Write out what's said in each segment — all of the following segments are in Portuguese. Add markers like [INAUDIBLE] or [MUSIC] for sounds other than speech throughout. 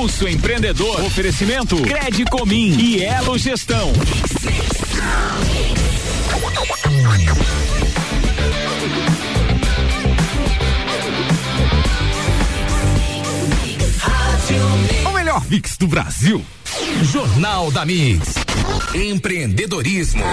Pulso Empreendedor. Oferecimento Crede Comim e Elo Gestão. O melhor mix do Brasil. Jornal da Mix. Empreendedorismo.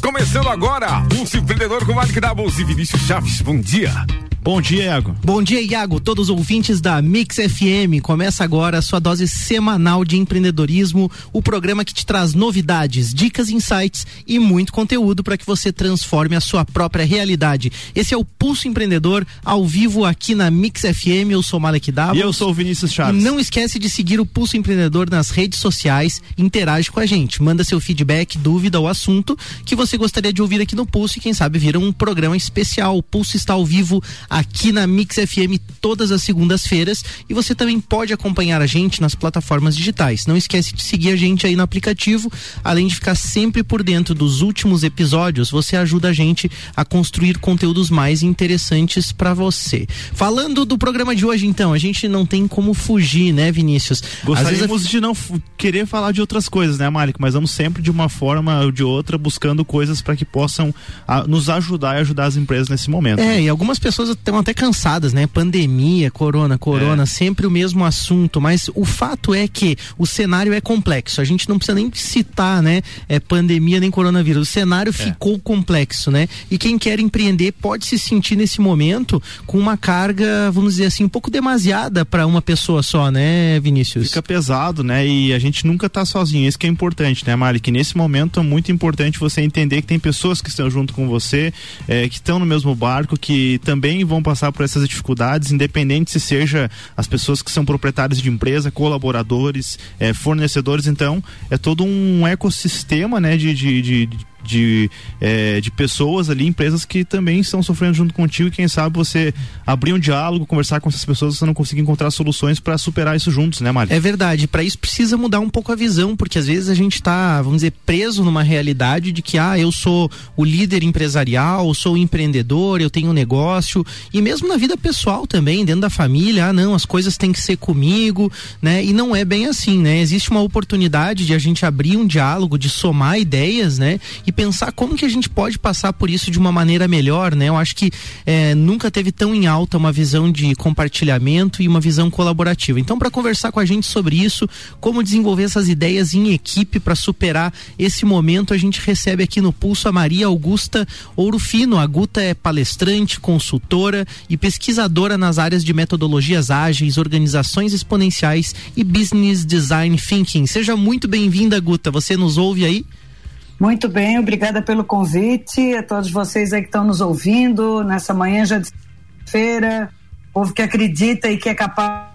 Começando agora, Pulso Empreendedor com Malik Doubles e Vinícius Chaves. Bom dia. Bom dia, Iago. Bom dia, Iago. Todos os ouvintes da Mix FM. Começa agora a sua dose semanal de empreendedorismo, o programa que te traz novidades, dicas, insights e muito conteúdo para que você transforme a sua própria realidade. Esse é o Pulso Empreendedor ao vivo aqui na Mix FM. Eu sou Malek Davos. E eu sou o Vinícius Chaves. E não esquece de seguir o Pulso Empreendedor nas redes sociais, interage com a gente, manda seu feedback, dúvida ou assunto que você gostaria de ouvir aqui no Pulso e quem sabe vira um programa especial. O Pulso está ao vivo aqui na Mix FM todas as segundas-feiras e você também pode acompanhar a gente nas plataformas digitais. Não esquece de seguir a gente aí no aplicativo, além de ficar sempre por dentro dos últimos episódios, você ajuda a gente a construir conteúdos mais interessantes para você. Falando do programa de hoje então, a gente não tem como fugir, né, Vinícius? Gostaríamos a... de não querer falar de outras coisas, né, Malik, mas vamos sempre de uma forma ou de outra buscando coisas para que possam a, nos ajudar e ajudar as empresas nesse momento. É, né? e algumas pessoas estão até cansadas, né? Pandemia, corona, corona, é. sempre o mesmo assunto, mas o fato é que o cenário é complexo. A gente não precisa nem citar, né? É pandemia nem coronavírus. O cenário é. ficou complexo, né? E quem quer empreender pode se sentir nesse momento com uma carga, vamos dizer assim, um pouco demasiada para uma pessoa só, né, Vinícius? Fica pesado, né? E a gente nunca tá sozinho. Isso que é importante, né, Mari? Que nesse momento é muito importante você entender que tem pessoas que estão junto com você, é, que estão no mesmo barco, que também vão passar por essas dificuldades, independente se seja as pessoas que são proprietários de empresa, colaboradores, é, fornecedores, então é todo um ecossistema né, de, de, de de, é, de pessoas ali, empresas que também estão sofrendo junto contigo e quem sabe você abrir um diálogo, conversar com essas pessoas, você não conseguir encontrar soluções para superar isso juntos, né, Mário? É verdade, para isso precisa mudar um pouco a visão, porque às vezes a gente está, vamos dizer, preso numa realidade de que, ah, eu sou o líder empresarial, sou empreendedor, eu tenho um negócio, e mesmo na vida pessoal também, dentro da família, ah, não, as coisas têm que ser comigo, né? E não é bem assim, né? Existe uma oportunidade de a gente abrir um diálogo, de somar ideias, né? E pensar como que a gente pode passar por isso de uma maneira melhor, né? Eu acho que é, nunca teve tão em alta uma visão de compartilhamento e uma visão colaborativa. Então, para conversar com a gente sobre isso, como desenvolver essas ideias em equipe para superar esse momento, a gente recebe aqui no Pulso a Maria Augusta Ouro Fino. A Guta é palestrante, consultora e pesquisadora nas áreas de metodologias ágeis, organizações exponenciais e business design thinking. Seja muito bem-vinda, Guta. Você nos ouve aí? Muito bem, obrigada pelo convite, a todos vocês aí que estão nos ouvindo nessa manhã já de feira, povo que acredita e que é capaz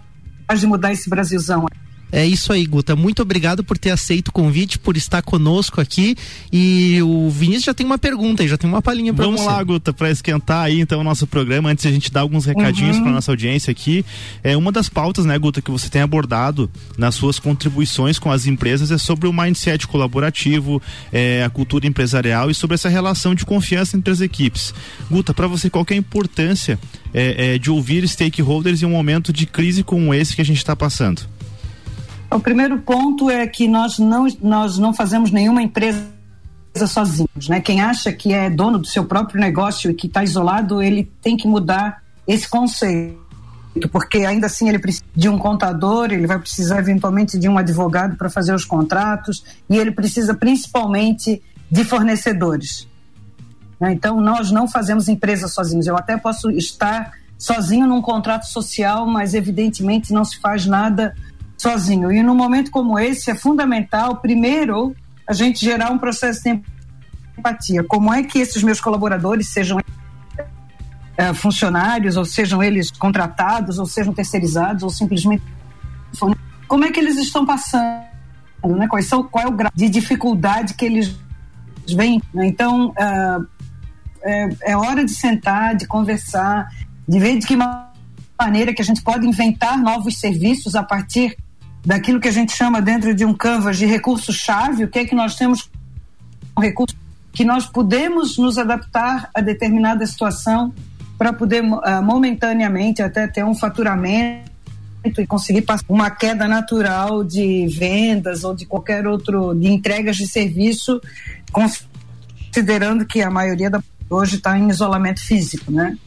de mudar esse Brasilzão. É isso aí, Guta. Muito obrigado por ter aceito o convite, por estar conosco aqui. E o Vinícius já tem uma pergunta aí, já tem uma palhinha para você. Vamos lá, Guta, para esquentar aí então o nosso programa, antes de a gente dar alguns recadinhos uhum. para nossa audiência aqui. É uma das pautas, né, Guta, que você tem abordado nas suas contribuições com as empresas é sobre o mindset colaborativo, é, a cultura empresarial e sobre essa relação de confiança entre as equipes. Guta, para você qual é a importância é, é, de ouvir stakeholders em um momento de crise como esse que a gente está passando? O primeiro ponto é que nós não, nós não fazemos nenhuma empresa sozinhos, né? Quem acha que é dono do seu próprio negócio e que está isolado, ele tem que mudar esse conceito, porque ainda assim ele precisa de um contador, ele vai precisar eventualmente de um advogado para fazer os contratos e ele precisa principalmente de fornecedores. Né? Então nós não fazemos empresa sozinhos. Eu até posso estar sozinho num contrato social, mas evidentemente não se faz nada sozinho. E num momento como esse é fundamental, primeiro, a gente gerar um processo de empatia. Como é que esses meus colaboradores, sejam é, funcionários, ou sejam eles contratados, ou sejam terceirizados, ou simplesmente. Como é que eles estão passando? Né? Quais são, qual é o grau de dificuldade que eles vêm? Né? Então, uh, é, é hora de sentar, de conversar, de ver de que maneira que a gente pode inventar novos serviços a partir daquilo que a gente chama dentro de um canvas de recurso-chave, o que é que nós temos um recurso que nós podemos nos adaptar a determinada situação para poder uh, momentaneamente até ter um faturamento e conseguir passar uma queda natural de vendas ou de qualquer outro de entregas de serviço, considerando que a maioria da hoje está em isolamento físico, né?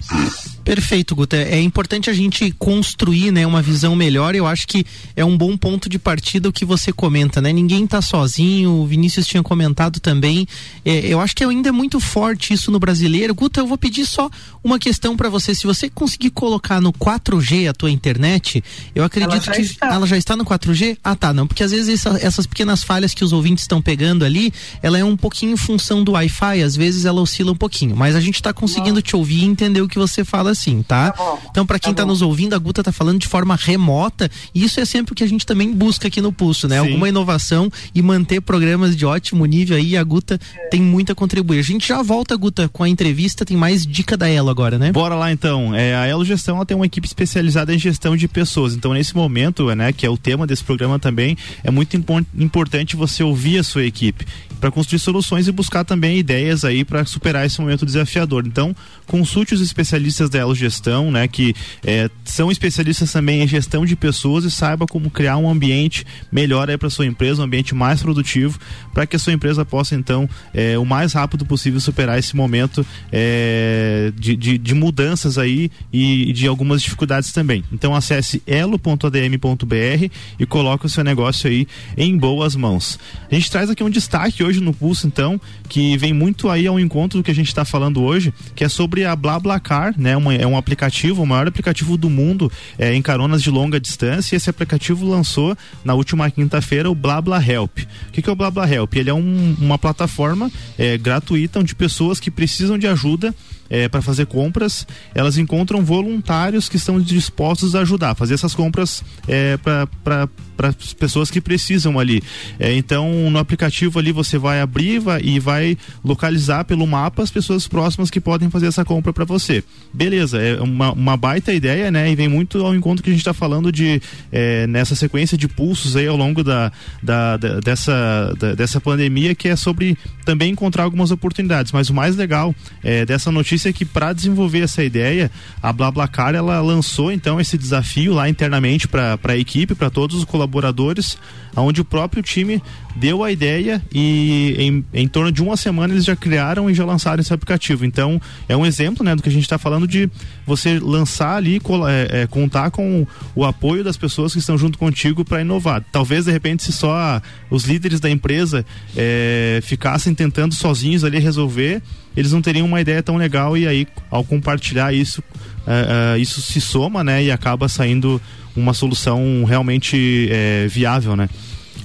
Perfeito, Guta. É importante a gente construir, né, uma visão melhor. Eu acho que é um bom ponto de partida o que você comenta, né? Ninguém está sozinho. O Vinícius tinha comentado também. É, eu acho que ainda é muito forte isso no brasileiro. Guta, eu vou pedir só uma questão para você. Se você conseguir colocar no 4G a tua internet, eu acredito que está. ela já está no 4G. Ah, tá, não, porque às vezes essa, essas pequenas falhas que os ouvintes estão pegando ali, ela é um pouquinho em função do Wi-Fi. Às vezes ela oscila um pouquinho, mas a gente está conseguindo te ouvir e entender o que você fala assim, tá? tá então, para quem está tá nos ouvindo, a Guta tá falando de forma remota, e isso é sempre o que a gente também busca aqui no Pulso, né? Sim. Alguma inovação e manter programas de ótimo nível aí, a Guta é. tem muito a contribuir. A gente já volta, Guta, com a entrevista, tem mais dica da Elo agora, né? Bora lá então. É, a Elo Gestão ela tem uma equipe especializada em gestão de pessoas. Então, nesse momento, né, que é o tema desse programa também, é muito impo importante você ouvir a sua equipe para construir soluções e buscar também ideias aí para superar esse momento desafiador. Então, consulte os especialistas da Elo Gestão, né, que é, são especialistas também em gestão de pessoas e saiba como criar um ambiente melhor aí para sua empresa, um ambiente mais produtivo, para que a sua empresa possa então é, o mais rápido possível superar esse momento é, de, de, de, mudanças aí e de algumas dificuldades também. Então, acesse elo.adm.br e coloque o seu negócio aí em boas mãos. A gente traz aqui um destaque hoje no Pulso, então, que vem muito aí ao encontro do que a gente está falando hoje, que é sobre a BlaBlaCar, né? Uma, é um aplicativo, o maior aplicativo do mundo é, em caronas de longa distância. E esse aplicativo lançou na última quinta-feira o BlaBla Help. O que, que é o BlaBla Help? Ele é um, uma plataforma é, gratuita onde pessoas que precisam de ajuda é, para fazer compras, elas encontram voluntários que estão dispostos a ajudar, fazer essas compras é, para as pessoas que precisam ali. É, então, no aplicativo ali você vai abrir vai, e vai localizar pelo mapa as pessoas próximas que podem fazer essa compra para você. Beleza, é uma, uma baita ideia, né? E vem muito ao encontro que a gente está falando de é, nessa sequência de pulsos aí ao longo da, da, da dessa, da, dessa pandemia, que é sobre também encontrar algumas oportunidades. Mas o mais legal é, dessa notícia notícia é que para desenvolver essa ideia, a BlaBlaCar ela lançou então esse desafio lá internamente para a equipe, para todos os colaboradores, onde o próprio time deu a ideia e em, em torno de uma semana eles já criaram e já lançaram esse aplicativo. Então é um exemplo né, do que a gente está falando de você lançar ali, é, é, contar com o apoio das pessoas que estão junto contigo para inovar. Talvez de repente se só os líderes da empresa é, ficassem tentando sozinhos ali resolver eles não teriam uma ideia tão legal e aí ao compartilhar isso uh, uh, isso se soma né e acaba saindo uma solução realmente uh, viável né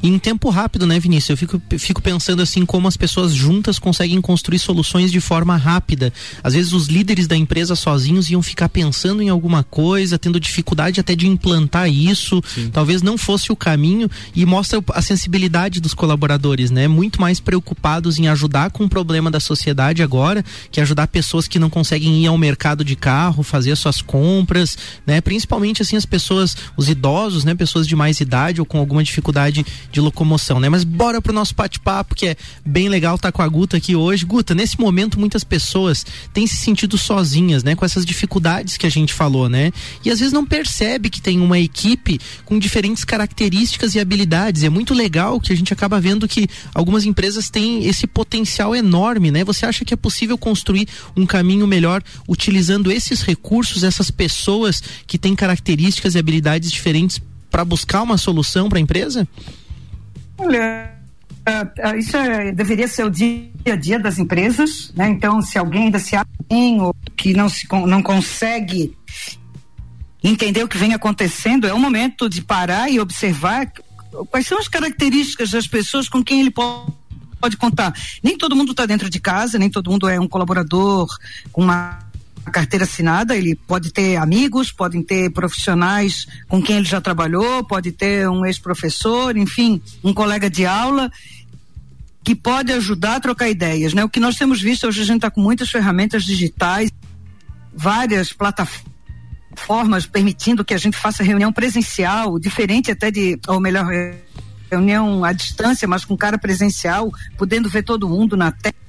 em tempo rápido, né, Vinícius? Eu fico, fico pensando assim como as pessoas juntas conseguem construir soluções de forma rápida. Às vezes os líderes da empresa sozinhos iam ficar pensando em alguma coisa, tendo dificuldade até de implantar isso. Sim. Talvez não fosse o caminho e mostra a sensibilidade dos colaboradores, né? Muito mais preocupados em ajudar com o problema da sociedade agora, que ajudar pessoas que não conseguem ir ao mercado de carro, fazer as suas compras, né? Principalmente assim as pessoas, os idosos, né? Pessoas de mais idade ou com alguma dificuldade de locomoção, né? Mas bora pro nosso bate-papo, que é bem legal estar tá com a Guta aqui hoje. Guta, nesse momento muitas pessoas têm se sentido sozinhas, né? Com essas dificuldades que a gente falou, né? E às vezes não percebe que tem uma equipe com diferentes características e habilidades. E é muito legal que a gente acaba vendo que algumas empresas têm esse potencial enorme, né? Você acha que é possível construir um caminho melhor utilizando esses recursos, essas pessoas que têm características e habilidades diferentes para buscar uma solução para a empresa? Olha, uh, isso é, deveria ser o dia a dia das empresas, né? Então, se alguém ainda se acha ou que não se não consegue entender o que vem acontecendo, é o momento de parar e observar quais são as características das pessoas com quem ele pode pode contar. Nem todo mundo está dentro de casa, nem todo mundo é um colaborador com uma carteira assinada, ele pode ter amigos, podem ter profissionais com quem ele já trabalhou, pode ter um ex-professor, enfim, um colega de aula que pode ajudar a trocar ideias, né? O que nós temos visto hoje a gente está com muitas ferramentas digitais, várias plataformas permitindo que a gente faça reunião presencial, diferente até de, ou melhor, reunião à distância, mas com cara presencial, podendo ver todo mundo na tela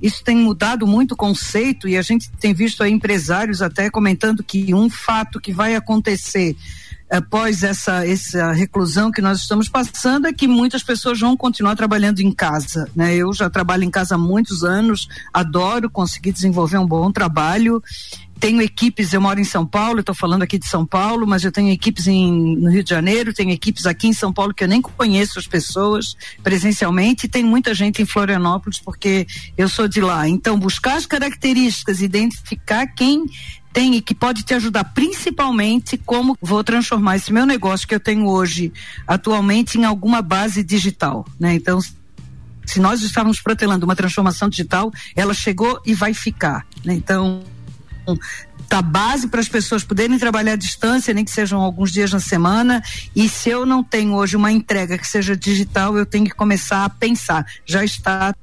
isso tem mudado muito o conceito e a gente tem visto aí empresários até comentando que um fato que vai acontecer após essa, essa reclusão que nós estamos passando é que muitas pessoas vão continuar trabalhando em casa. Né? Eu já trabalho em casa há muitos anos, adoro conseguir desenvolver um bom trabalho tenho equipes, eu moro em São Paulo, estou falando aqui de São Paulo, mas eu tenho equipes em, no Rio de Janeiro, tenho equipes aqui em São Paulo que eu nem conheço as pessoas presencialmente, e tem muita gente em Florianópolis porque eu sou de lá. Então, buscar as características, identificar quem tem e que pode te ajudar, principalmente como vou transformar esse meu negócio que eu tenho hoje, atualmente, em alguma base digital, né? Então, se nós estávamos protelando uma transformação digital, ela chegou e vai ficar, né? Então, tá base para as pessoas poderem trabalhar à distância, nem que sejam alguns dias na semana. E se eu não tenho hoje uma entrega que seja digital, eu tenho que começar a pensar. Já está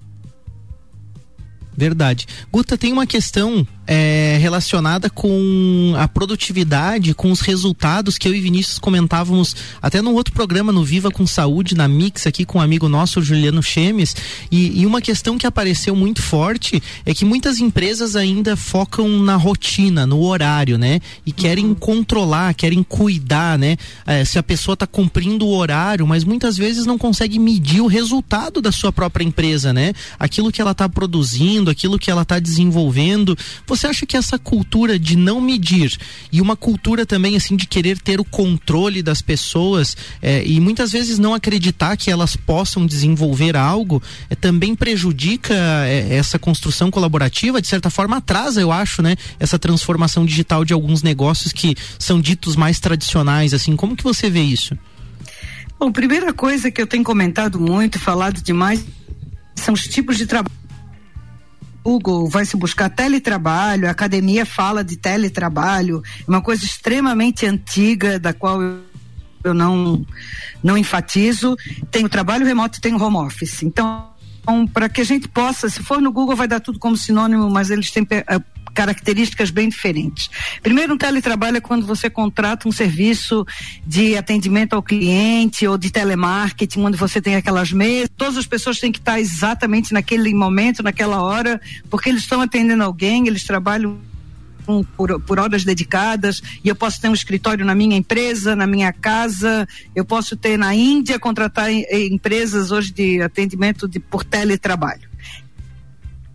Verdade. Guta, tem uma questão é, relacionada com a produtividade, com os resultados que eu e Vinícius comentávamos até num outro programa no Viva com Saúde, na Mix, aqui com um amigo nosso, o Juliano Chemes. E, e uma questão que apareceu muito forte é que muitas empresas ainda focam na rotina, no horário, né? E querem uhum. controlar, querem cuidar, né? É, se a pessoa está cumprindo o horário, mas muitas vezes não consegue medir o resultado da sua própria empresa, né? Aquilo que ela está produzindo, aquilo que ela está desenvolvendo. Você você acha que essa cultura de não medir e uma cultura também assim de querer ter o controle das pessoas é, e muitas vezes não acreditar que elas possam desenvolver algo é, também prejudica é, essa construção colaborativa, de certa forma atrasa, eu acho, né? Essa transformação digital de alguns negócios que são ditos mais tradicionais, assim, como que você vê isso? Bom, primeira coisa que eu tenho comentado muito, falado demais, são os tipos de trabalho Google vai se buscar teletrabalho, a academia fala de teletrabalho, uma coisa extremamente antiga, da qual eu, não, não enfatizo. Tem o trabalho remoto tem o home office. Então, para que a gente possa, se for no Google, vai dar tudo como sinônimo, mas eles têm eh, características bem diferentes. Primeiro, um teletrabalho é quando você contrata um serviço de atendimento ao cliente ou de telemarketing, onde você tem aquelas mesas, todas as pessoas têm que estar exatamente naquele momento, naquela hora, porque eles estão atendendo alguém, eles trabalham por, por, horas dedicadas e eu posso ter um escritório na minha empresa, na minha casa, eu posso ter na Índia, contratar empresas hoje de atendimento de, por teletrabalho.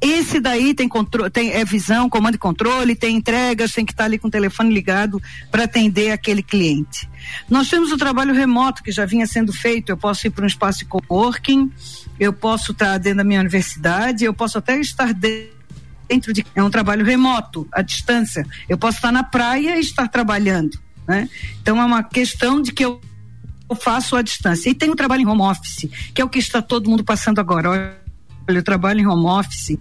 Esse daí tem, controle, tem é visão, comando e controle, tem entregas, tem que estar ali com o telefone ligado para atender aquele cliente. Nós temos o trabalho remoto que já vinha sendo feito. Eu posso ir para um espaço de coworking, eu posso estar dentro da minha universidade, eu posso até estar dentro de é um trabalho remoto, à distância. Eu posso estar na praia e estar trabalhando, né? Então é uma questão de que eu faço à distância. E tem o trabalho em home office, que é o que está todo mundo passando agora eu trabalho em home office,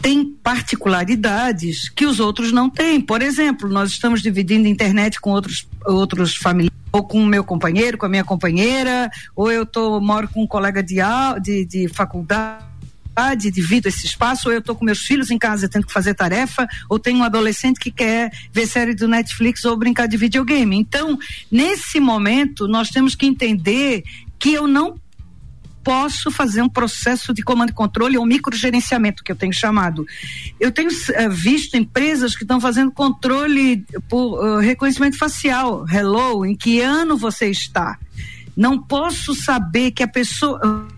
tem particularidades que os outros não têm. Por exemplo, nós estamos dividindo internet com outros, outros familiares, ou com o meu companheiro, com a minha companheira, ou eu tô, moro com um colega de, de, de faculdade divido esse espaço, ou eu estou com meus filhos em casa tendo que fazer tarefa, ou tenho um adolescente que quer ver série do Netflix ou brincar de videogame. Então, nesse momento, nós temos que entender que eu não posso fazer um processo de comando e controle ou microgerenciamento, que eu tenho chamado. Eu tenho uh, visto empresas que estão fazendo controle por uh, reconhecimento facial. Hello, em que ano você está? Não posso saber que a pessoa. Uh,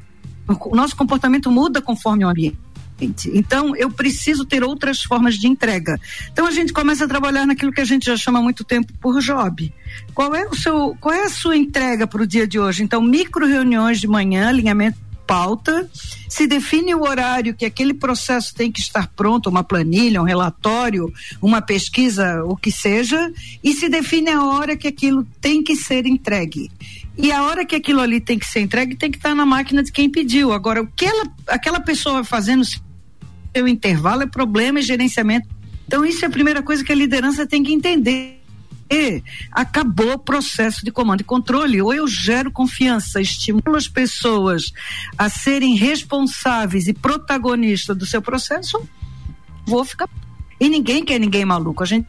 o nosso comportamento muda conforme o ambiente. Então, eu preciso ter outras formas de entrega. Então, a gente começa a trabalhar naquilo que a gente já chama há muito tempo por job. Qual é o seu, qual é a sua entrega para o dia de hoje? Então, micro reuniões de manhã, alinhamento pauta, se define o horário que aquele processo tem que estar pronto, uma planilha, um relatório, uma pesquisa, o que seja, e se define a hora que aquilo tem que ser entregue. E a hora que aquilo ali tem que ser entregue tem que estar na máquina de quem pediu. Agora, o que ela, aquela pessoa vai fazendo o intervalo é problema e gerenciamento. Então, isso é a primeira coisa que a liderança tem que entender. E acabou o processo de comando e controle. Ou eu gero confiança, estimulo as pessoas a serem responsáveis e protagonistas do seu processo, vou ficar. E ninguém quer ninguém maluco. A gente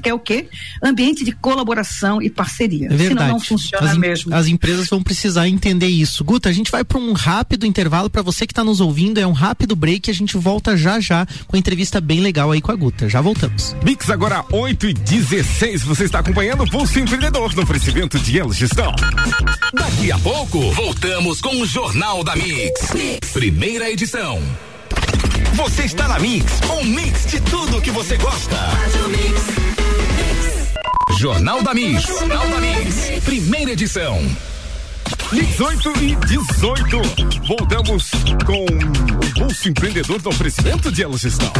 que é o quê? Ambiente de colaboração e parceria. É verdade. Senão não funciona as, mesmo. As empresas vão precisar entender isso. Guta, a gente vai para um rápido intervalo para você que está nos ouvindo, é um rápido break, a gente volta já já com a entrevista bem legal aí com a Guta. Já voltamos. Mix agora 8 e 16. Você está acompanhando o Pulso Empreendedor no oferecimento de Elo Gestão. Daqui a pouco, voltamos com o Jornal da mix. mix. Primeira edição. Você está na Mix, um mix de tudo que você gosta. Jornal da Mix. Jornal da Mix. Primeira edição. Mix 8 e 18. Voltamos com o Pulso Empreendedor do oferecimento de Elo Gestão.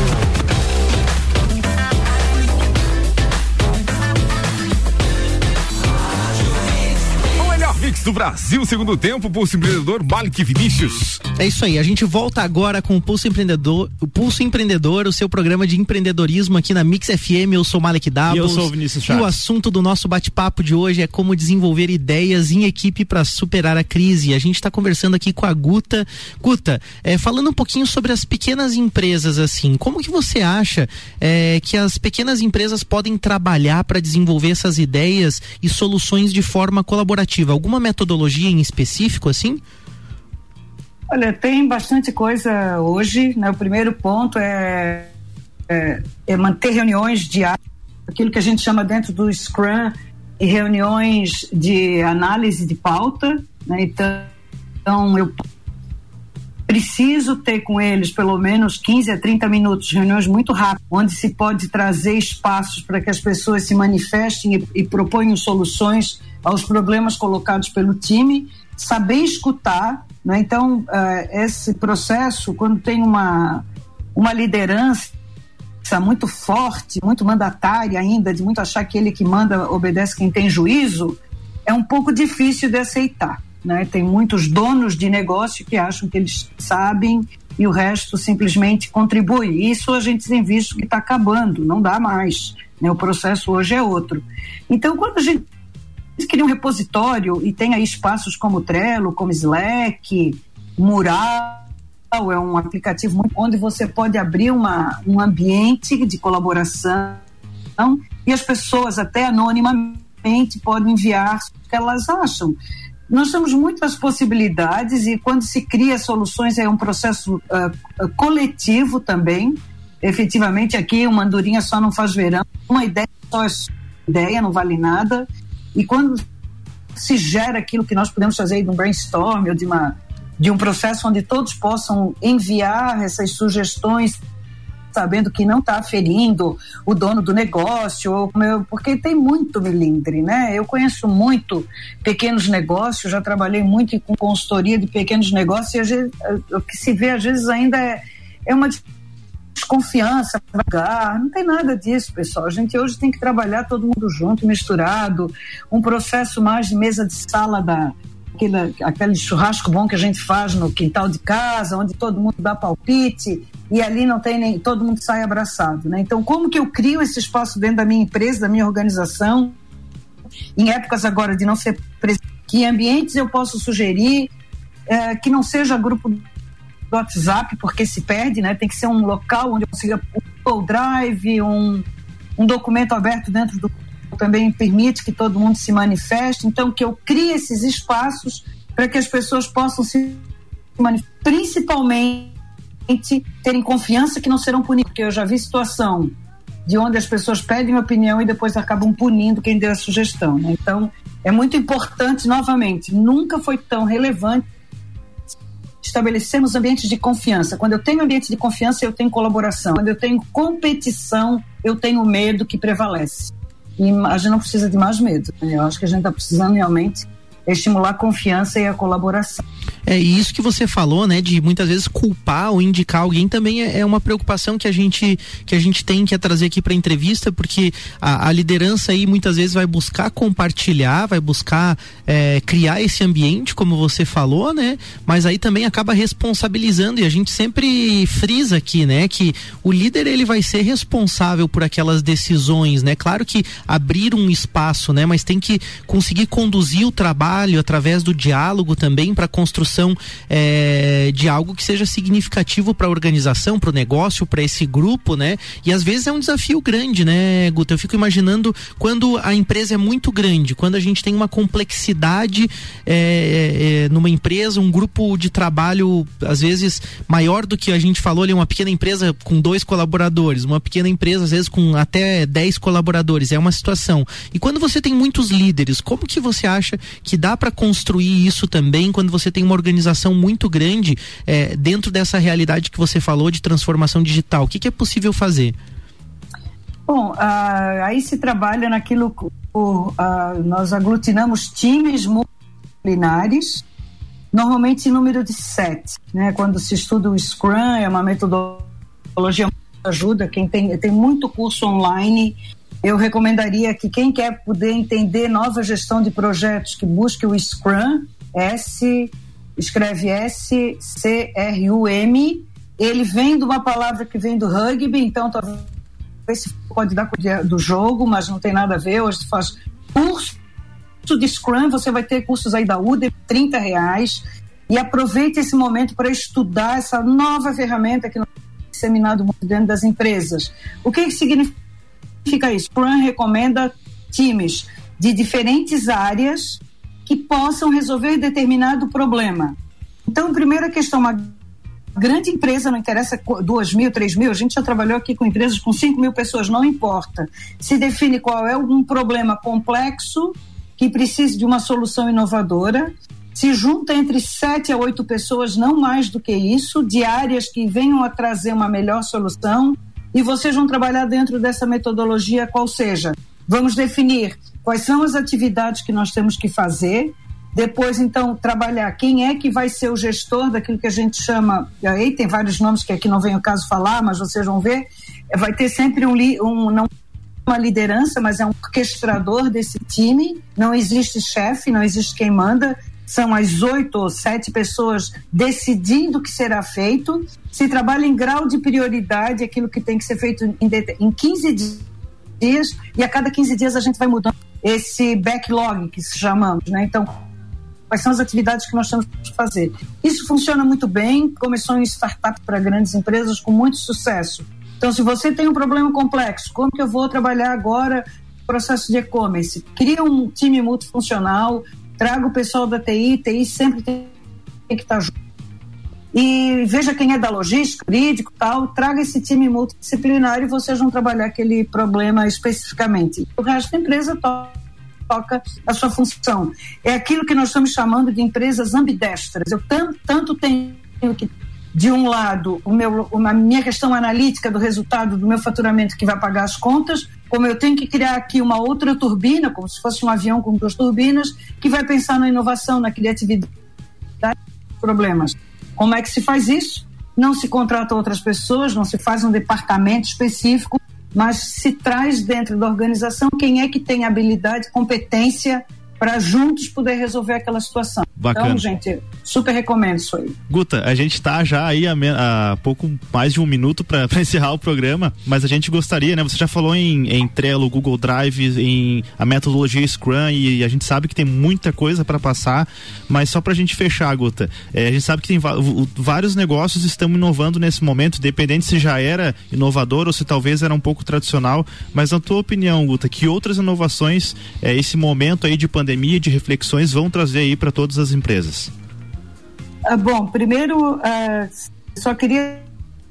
Mix do Brasil, segundo tempo, Pulso Empreendedor, Malik Vinícius. É isso aí, a gente volta agora com o Pulso Empreendedor, o Pulso Empreendedor, o seu programa de empreendedorismo aqui na Mix FM. Eu sou Malik Davos. E eu sou o Vinícius Chaves. E o assunto do nosso bate-papo de hoje é como desenvolver ideias em equipe para superar a crise. A gente está conversando aqui com a Guta. Guta, é, falando um pouquinho sobre as pequenas empresas, assim, como que você acha é, que as pequenas empresas podem trabalhar para desenvolver essas ideias e soluções de forma colaborativa? Alguma metodologia em específico, assim? Olha, tem bastante coisa hoje. Né? O primeiro ponto é, é, é manter reuniões diárias, aquilo que a gente chama dentro do Scrum, e reuniões de análise de pauta. Né? Então, então, eu preciso ter com eles pelo menos 15 a 30 minutos, reuniões muito rápidas, onde se pode trazer espaços para que as pessoas se manifestem e, e proponham soluções aos problemas colocados pelo time, saber escutar. Né? Então, uh, esse processo, quando tem uma, uma liderança muito forte, muito mandatária ainda, de muito achar que ele que manda obedece quem tem juízo, é um pouco difícil de aceitar. Né? Tem muitos donos de negócio que acham que eles sabem e o resto simplesmente contribui. Isso a gente tem visto que está acabando, não dá mais. Né? O processo hoje é outro. Então, quando a gente cria um repositório e tem aí espaços como Trello, como Slack, Mural, é um aplicativo muito, onde você pode abrir uma, um ambiente de colaboração e as pessoas até anonimamente podem enviar o que elas acham. Nós temos muitas possibilidades e quando se cria soluções é um processo uh, coletivo também. Efetivamente aqui uma andorinha só não faz verão, uma ideia só é ideia, não vale nada. E quando se gera aquilo que nós podemos fazer de um brainstorm ou de uma de um processo onde todos possam enviar essas sugestões sabendo que não está ferindo o dono do negócio, porque tem muito milindre, né? Eu conheço muito pequenos negócios, já trabalhei muito com consultoria de pequenos negócios e o que se vê às vezes ainda é, é uma desconfiança, devagar, não tem nada disso, pessoal. A gente hoje tem que trabalhar todo mundo junto, misturado, um processo mais de mesa de sala da, aquele, aquele churrasco bom que a gente faz no quintal de casa, onde todo mundo dá palpite e ali não tem nem todo mundo sai abraçado, né? Então, como que eu crio esse espaço dentro da minha empresa, da minha organização? Em épocas agora de não ser que ambientes eu posso sugerir é, que não seja grupo do WhatsApp, porque se perde, né? Tem que ser um local onde eu consiga um drive, um, um documento aberto dentro do também permite que todo mundo se manifeste, então que eu crie esses espaços para que as pessoas possam se manifestar, principalmente terem confiança que não serão punidos, porque eu já vi situação de onde as pessoas pedem opinião e depois acabam punindo quem deu a sugestão. Né? Então, é muito importante, novamente, nunca foi tão relevante estabelecermos ambientes de confiança. Quando eu tenho ambiente de confiança, eu tenho colaboração. Quando eu tenho competição, eu tenho medo que prevalece. E a gente não precisa de mais medo. Né? Eu acho que a gente está precisando realmente estimular a confiança e a colaboração. É isso que você falou, né? De muitas vezes culpar ou indicar alguém também é, é uma preocupação que a gente que a gente tem que trazer aqui para entrevista, porque a, a, liderança aí muitas vezes vai buscar compartilhar, vai buscar é, criar esse ambiente, como você falou, né? Mas aí também acaba responsabilizando e a gente sempre frisa aqui, né? Que o líder ele vai ser responsável por aquelas decisões, né? Claro que abrir um espaço, né? Mas tem que conseguir conduzir o trabalho através do diálogo também para construção é, de algo que seja significativo para a organização, para o negócio, para esse grupo, né? E às vezes é um desafio grande, né, Guta? Eu fico imaginando quando a empresa é muito grande, quando a gente tem uma complexidade é, é, numa empresa, um grupo de trabalho às vezes maior do que a gente falou ali, uma pequena empresa com dois colaboradores, uma pequena empresa às vezes com até dez colaboradores, é uma situação. E quando você tem muitos líderes, como que você acha que dá para construir isso também quando você tem uma organização muito grande é, dentro dessa realidade que você falou de transformação digital? O que, que é possível fazer? Bom, uh, aí se trabalha naquilo uh, nós aglutinamos times multidisciplinares, normalmente em número de sete, né? Quando se estuda o Scrum, é uma metodologia que ajuda quem tem tem muito curso online. Eu recomendaria que quem quer poder entender nova gestão de projetos que busque o Scrum, S escreve S C R U M. Ele vem de uma palavra que vem do rugby, então talvez pode dar do jogo, mas não tem nada a ver. Hoje você faz curso de Scrum, você vai ter cursos aí da UDE, 30 reais. E aproveite esse momento para estudar essa nova ferramenta que nós temos disseminado dentro das empresas. O que significa isso? Scrum recomenda times de diferentes áreas que possam resolver determinado problema. Então, primeira questão, uma grande empresa, não interessa duas mil, três mil, a gente já trabalhou aqui com empresas com cinco mil pessoas, não importa. Se define qual é um problema complexo que precise de uma solução inovadora, se junta entre sete a oito pessoas, não mais do que isso, de áreas que venham a trazer uma melhor solução, e vocês vão trabalhar dentro dessa metodologia, qual seja. Vamos definir quais são as atividades que nós temos que fazer, depois, então, trabalhar. Quem é que vai ser o gestor daquilo que a gente chama, aí tem vários nomes que aqui não vem o caso falar, mas vocês vão ver, vai ter sempre um, um não uma liderança, mas é um orquestrador desse time, não existe chefe, não existe quem manda, são as oito ou sete pessoas decidindo o que será feito, se trabalha em grau de prioridade, aquilo que tem que ser feito em, em 15 dias, e a cada 15 dias a gente vai mudando esse backlog que se chamamos, né? Então, quais são as atividades que nós temos que fazer. Isso funciona muito bem, começou em startup para grandes empresas com muito sucesso. Então, se você tem um problema complexo, como que eu vou trabalhar agora processo de e-commerce? Cria um time multifuncional, traga o pessoal da TI, TI sempre tem que estar junto. E veja quem é da logística, jurídico tal, traga esse time multidisciplinar e vocês vão trabalhar aquele problema especificamente. O resto da empresa toca a sua função. É aquilo que nós estamos chamando de empresas ambidestras. Eu tanto, tanto tenho que de um lado, o meu, a minha questão analítica do resultado do meu faturamento que vai pagar as contas, como eu tenho que criar aqui uma outra turbina, como se fosse um avião com duas turbinas, que vai pensar na inovação, na criatividade, problemas. Como é que se faz isso? Não se contrata outras pessoas, não se faz um departamento específico mas se traz dentro da organização quem é que tem habilidade, competência para juntos poder resolver aquela situação. Bacana. Então, gente, super recomendo isso aí. Guta, a gente está já aí a, a, pouco mais de um minuto para [LAUGHS] encerrar o programa, mas a gente gostaria, né? Você já falou em, em Trello, Google Drive, em a metodologia Scrum e, e a gente sabe que tem muita coisa para passar, mas só para a gente fechar, Guta, é, a gente sabe que tem vários negócios estão inovando nesse momento, dependente se já era inovador ou se talvez era um pouco tradicional, mas na tua opinião, Guta, que outras inovações é, esse momento aí de pandemia pandemia de reflexões vão trazer aí para todas as empresas? Ah, bom, primeiro, uh, só queria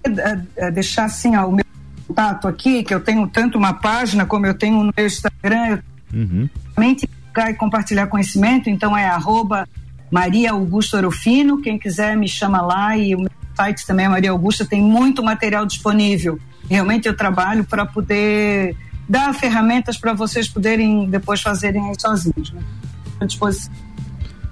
uh, deixar assim ó, o meu contato aqui, que eu tenho tanto uma página como eu tenho no meu Instagram, uhum. e compartilhar conhecimento, então é arroba Maria Augusto Orofino, quem quiser me chama lá e o meu site também é Maria Augusta, tem muito material disponível. Realmente eu trabalho para poder dar ferramentas para vocês poderem depois fazerem aí sozinhos. Né?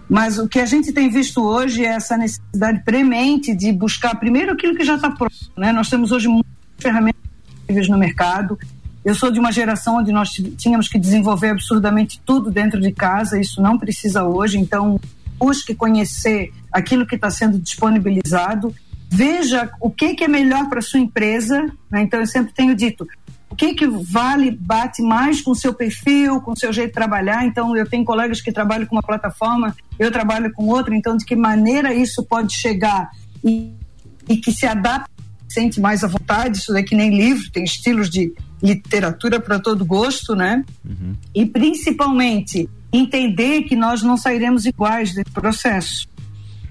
Mas o que a gente tem visto hoje é essa necessidade premente de buscar primeiro aquilo que já está pronto. Né? Nós temos hoje muitas ferramentas no mercado. Eu sou de uma geração onde nós tínhamos que desenvolver absurdamente tudo dentro de casa, isso não precisa hoje, então busque conhecer aquilo que está sendo disponibilizado, veja o que, que é melhor para sua empresa. Né? Então, eu sempre tenho dito: o que que vale, bate mais com o seu perfil, com o seu jeito de trabalhar. Então, eu tenho colegas que trabalham com uma plataforma, eu trabalho com outra, então de que maneira isso pode chegar e, e que se adapte, sente mais à vontade, isso é que nem livro, tem estilos de literatura para todo gosto, né? Uhum. E principalmente entender que nós não sairemos iguais desse processo.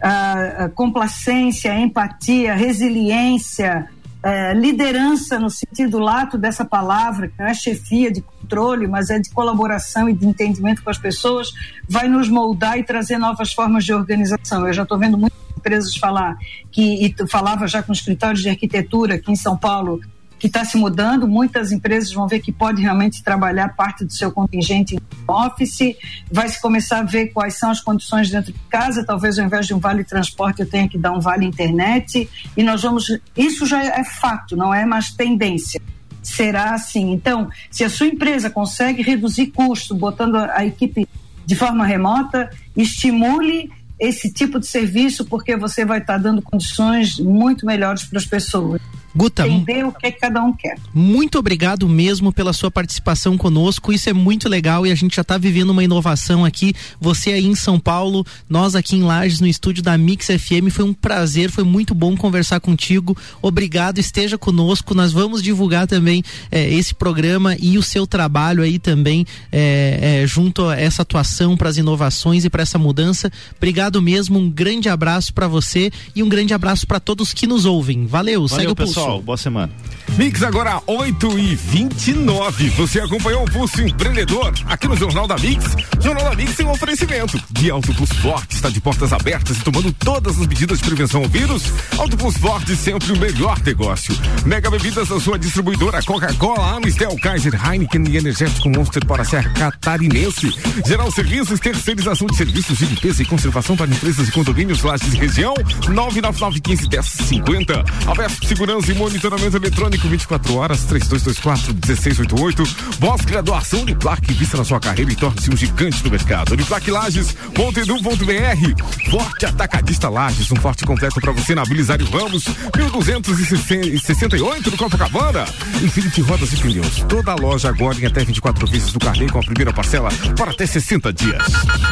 A, a complacência, empatia, resiliência, é, liderança no sentido lato dessa palavra, que não é chefia de controle, mas é de colaboração e de entendimento com as pessoas, vai nos moldar e trazer novas formas de organização. Eu já estou vendo muitas empresas falar que, e falava já com escritórios de arquitetura aqui em São Paulo, que está se mudando. Muitas empresas vão ver que pode realmente trabalhar parte do seu contingente em office. Vai se começar a ver quais são as condições dentro de casa. Talvez ao invés de um vale transporte eu tenha que dar um vale internet. E nós vamos. Isso já é fato, não é mais tendência. Será assim. Então, se a sua empresa consegue reduzir custo, botando a equipe de forma remota, estimule esse tipo de serviço porque você vai estar dando condições muito melhores para as pessoas. Guta, entender o que cada um quer. Muito obrigado mesmo pela sua participação conosco. Isso é muito legal e a gente já está vivendo uma inovação aqui. Você aí em São Paulo, nós aqui em Lages, no estúdio da Mix FM. Foi um prazer, foi muito bom conversar contigo. Obrigado, esteja conosco. Nós vamos divulgar também eh, esse programa e o seu trabalho aí também eh, eh, junto a essa atuação para as inovações e para essa mudança. Obrigado mesmo, um grande abraço para você e um grande abraço para todos que nos ouvem. Valeu, Valeu segue o pulso pessoal. Boa semana. Mix agora 8 e 29 Você acompanhou o Pulso Empreendedor aqui no Jornal da Mix. Jornal da Mix tem um oferecimento de Autobus Forte. Está de portas abertas e tomando todas as medidas de prevenção ao vírus. Autobus Forte sempre o melhor negócio. Mega Bebidas da sua distribuidora Coca-Cola, Amistel, Kaiser, Heineken e Energético Monster para a Serra Catarinense. Geral Serviços, terceirização de serviços de limpeza e conservação para empresas e condomínios Lages e região. 999 15 10 50. Aberto Segurança e monitoramento eletrônico 24 horas, 3224 1688. Pós-graduação plaque, vista na sua carreira e torne-se um gigante do mercado. Uniplaque Lages.edu.br. Forte Atacadista Lages, um forte completo para você na Belisário Ramos, 1268 no Copacabana. Infinity Rodas e Pneus. Toda a loja agora em até 24 vezes do carnê com a primeira parcela para até 60 dias.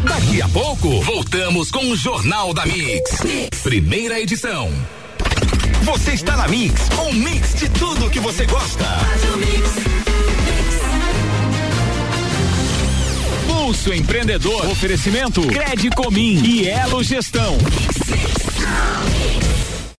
Daqui a pouco, voltamos com o Jornal da mix. Primeira edição. Você está na Mix, um mix de tudo que você gosta. Pulso Empreendedor. Oferecimento Credicomin e Elo Gestão. Mix, mix.